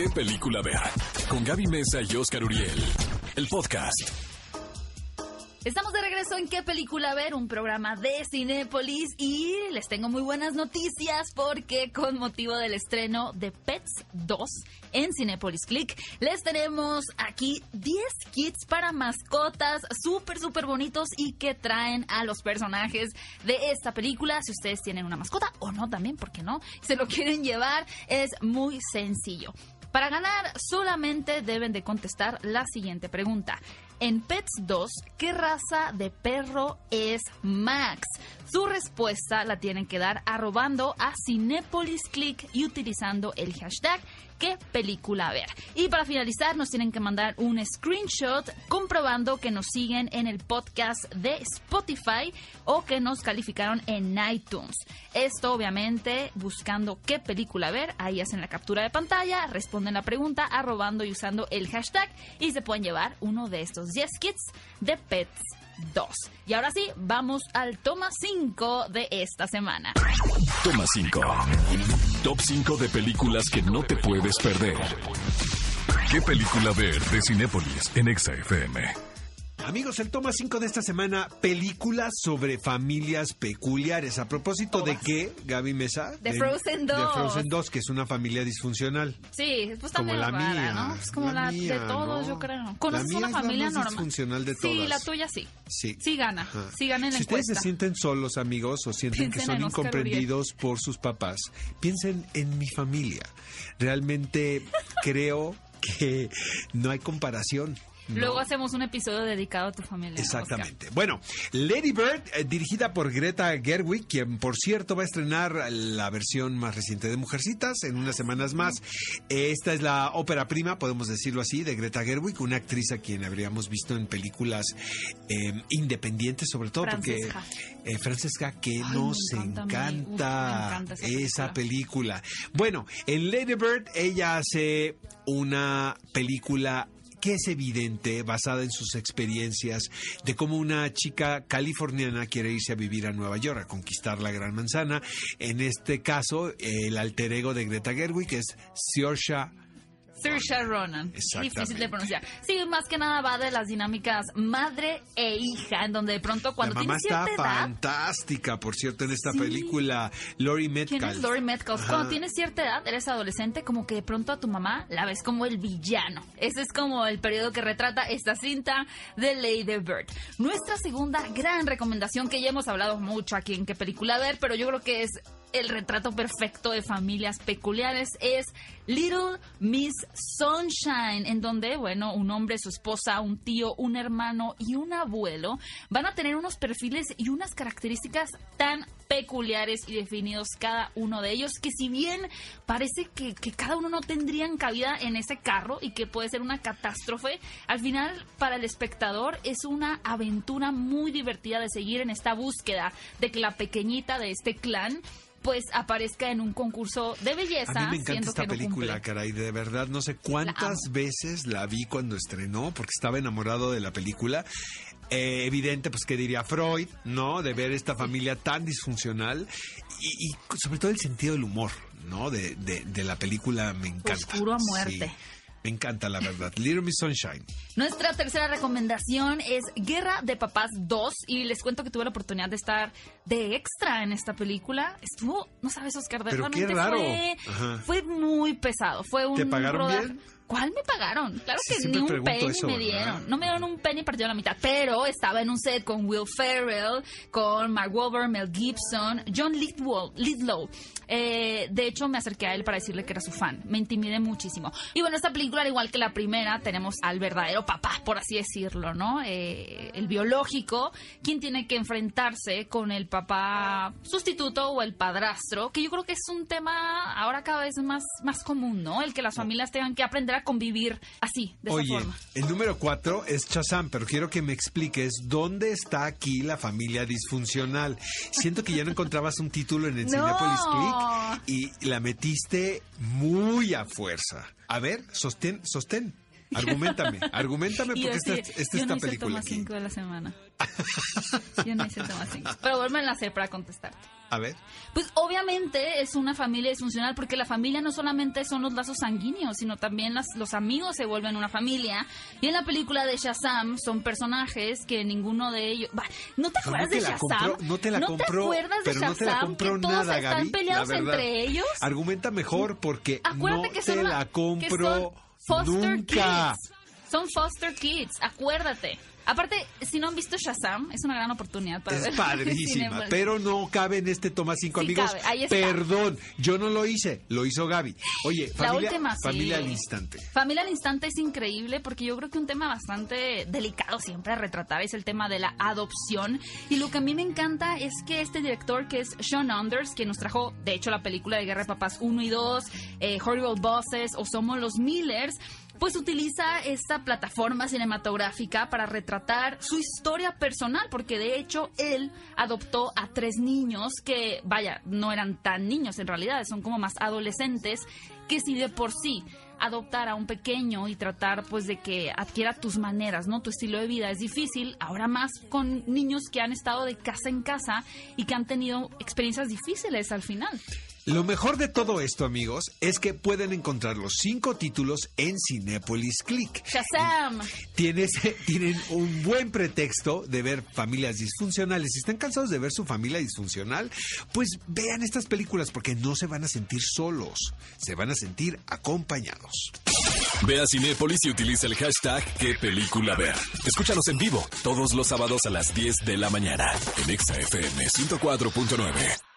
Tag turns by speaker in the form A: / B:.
A: qué película ver. Con Gaby Mesa y Oscar Uriel. El podcast.
B: Estamos de regreso en ¿Qué película ver? Un programa de Cinépolis y les tengo muy buenas noticias porque con motivo del estreno de Pets 2 en Cinépolis Click les tenemos aquí 10 kits para mascotas súper súper bonitos y que traen a los personajes de esta película. Si ustedes tienen una mascota o no también, ¿por qué no? Se lo quieren llevar, es muy sencillo. Para ganar solamente deben de contestar la siguiente pregunta. En Pets 2, ¿qué raza de perro es Max? Su respuesta la tienen que dar arrobando a Cinepolis Click y utilizando el hashtag qué película ver. Y para finalizar, nos tienen que mandar un screenshot comprobando que nos siguen en el podcast de Spotify o que nos calificaron en iTunes. Esto obviamente buscando qué película ver. Ahí hacen la captura de pantalla, responden la pregunta arrobando y usando el hashtag y se pueden llevar uno de estos 10 kits de Pets 2. Y ahora sí, vamos al toma 5 de esta semana.
A: Toma 5. Top 5 de películas que no te puedes perder. ¿Qué película ver de Cinépolis en Exa FM?
C: Amigos, el toma 5 de esta semana, películas sobre familias peculiares. A propósito de qué, Gaby Mesa?
B: De Frozen 2.
C: De Frozen 2, que es una familia disfuncional.
B: Sí, pues
C: Como la
B: rara,
C: mía,
B: ¿no? Es como
C: la
B: la,
C: mía,
B: de todos,
C: ¿no?
B: yo creo.
C: La
B: ¿Conoces
C: mía
B: una
C: es la
B: familia
C: más
B: normal?
C: disfuncional de
B: Sí,
C: todas.
B: la tuya sí.
C: Sí.
B: Sí gana.
C: Ajá.
B: Sí gana en la
C: si ustedes se sienten solos, amigos, o sienten que son incomprendidos por sus papás, piensen en mi familia. Realmente creo que no hay comparación. ¿No?
B: Luego hacemos un episodio dedicado a tu familia. Oscar.
C: Exactamente. Bueno, Lady Bird, eh, dirigida por Greta Gerwig, quien por cierto va a estrenar la versión más reciente de Mujercitas en unas semanas más. Esta es la ópera prima, podemos decirlo así, de Greta Gerwig, una actriz a quien habríamos visto en películas eh, independientes, sobre todo
B: Francesca.
C: porque eh, Francesca, que
B: Ay,
C: nos
B: encanta. Uf, esa película.
C: película. Bueno, en Lady Bird ella hace una película que es evidente, basada en sus experiencias, de cómo una chica californiana quiere irse a vivir a Nueva York, a conquistar la Gran Manzana. En este caso, el alter ego de Greta Gerwig es Saoirse
B: Saoirse Ronan. Difícil de pronunciar. Sí, más que nada va de las dinámicas madre e hija, en donde de pronto cuando
C: la mamá
B: tienes
C: está
B: cierta edad...
C: fantástica, por cierto, en esta
B: Sí.
C: película. Lori
B: ¿Quién
C: Metcalf.
B: es Lori Metcalf?
C: Ajá.
B: Cuando tienes cierta edad, eres adolescente, como que de pronto a tu mamá la ves como el villano. Ese es como el periodo que retrata esta cinta de Lady Bird. Nuestra segunda gran recomendación, que ya hemos hablado mucho aquí en qué película ver, pero yo creo que es el retrato perfecto de familias peculiares, es Little Miss Sunshine, en donde, bueno, un hombre, su esposa, un tío, un hermano y un abuelo van a tener unos perfiles y unas características tan peculiares y definidos cada uno de ellos, que si bien parece que, que cada uno no tendrían cabida en ese carro y que puede ser una catástrofe, al final para el espectador es una aventura muy divertida de seguir en esta búsqueda de que la pequeñita de este clan pues aparezca en un concurso de belleza.
C: A mí me encanta esta
B: no
C: película,
B: cumple.
C: caray. De verdad, no sé cuántas veces la vi cuando estrenó, porque estaba enamorado de la película. Eh, evidente, pues, que diría Freud, ¿no? De ver esta familia tan disfuncional y, y sobre todo el sentido del humor, ¿no? De, de- de la película me encanta.
B: Oscuro a muerte.
C: Sí, me encanta, la verdad. Little Miss Sunshine.
B: Nuestra tercera recomendación es Guerra de Papás 2 y les cuento que tuve la oportunidad de estar de extra en esta película. Estuvo, no sabes, Oscar, de
C: Pero qué
B: realmente
C: raro.
B: Fue, fue muy pesado. Fue un
C: ¿Te pagaron
B: rodaje-
C: bien?
B: ¿Cuál me pagaron? Claro
C: Sí,
B: que ni un penny
C: eso,
B: me
C: ¿verdad?
B: dieron. No me dieron un penny partido a la mitad, pero estaba en un set con Will Ferrell, con Mark Wahlberg, Mel Gibson, John. Lidlow. Eh, de hecho, me acerqué a él para decirle que era su fan. Me intimidé muchísimo. Y bueno, esta película, al igual que la primera, tenemos al verdadero papá, por así decirlo, ¿no? Eh, el biológico, quien tiene que enfrentarse con el papá sustituto o el padrastro, que yo creo que es un tema ahora cada vez más, más común, ¿no? El que las familias tengan que aprender a convivir así, de
C: Oye,
B: esa forma.
C: el número cuatro es Chazam, pero quiero que me expliques dónde está aquí la familia disfuncional. Siento que ya no encontrabas un título en el
B: No.
C: Cinepolis Click y la metiste muy a fuerza. A ver, sostén, sostén. Argumentame, argumentame porque esta, esta,
B: yo no hice el
C: película
B: toma
C: aquí.
B: 5 de la semana. Yo no hice toma 5. Pero vuelven a hacer para contestarte.
C: A ver.
B: Pues obviamente es una familia disfuncional porque la familia no solamente son los lazos sanguíneos, sino también las- los amigos se vuelven una familia. Y en la película de Shazam son personajes que ninguno de ellos... Bah, ¿No te
C: No
B: acuerdas
C: te
B: de Shazam?
C: compró, no te la compró,
B: acuerdas de
C: pero no te la
B: Shazam?
C: compró
B: que todos
C: nada,
B: están
C: Gaby.
B: peleados entre ellos.
C: Argumenta mejor porque
B: Acuérdate
C: no
B: que
C: te
B: la-
C: la
B: que
C: compro
B: son foster
C: nunca.
B: kids. Son foster kids, acuérdate. Aparte, si no han visto Shazam, es una gran oportunidad para
C: Es
B: ver.
C: padrísima,
B: Cinepolis.
C: pero no cabe en este toma 5
B: Sí
C: amigos.
B: cabe, ahí está.
C: Perdón, yo no lo hice, lo hizo Gaby. Oye,
B: La
C: familia,
B: última, sí.
C: familia al instante.
B: Familia al instante es increíble porque yo creo que un tema bastante delicado siempre a retratar es el tema de la adopción. Y lo que a mí me encanta es que este director que es Sean Anders, que nos trajo de hecho la película de Guerra de Papás 1 y 2, eh, Horrible Bosses o Somos los Millers, pues utiliza esta plataforma cinematográfica para retratar su historia personal, porque de hecho él adoptó a tres niños que, vaya, no eran tan niños en realidad, son como más adolescentes, que si de por sí adoptar a un pequeño y tratar pues de que adquiera tus maneras, ¿no? Tu estilo de vida es difícil, ahora más con niños que han estado de casa en casa y que han tenido experiencias difíciles al final.
C: Lo mejor de todo esto, amigos, es que pueden encontrar los cinco títulos en Cinépolis Click.
B: Shazam.
C: Tienes, tienen un buen pretexto de ver familias disfuncionales. Si están cansados de ver su familia disfuncional, pues vean estas películas porque no se van a sentir solos, se van a sentir acompañados.
A: Ve a Cinépolis y utiliza el hashtag qué película ver. Escúchanos en vivo todos los sábados a las 10 de la mañana en Exa FM 104.9.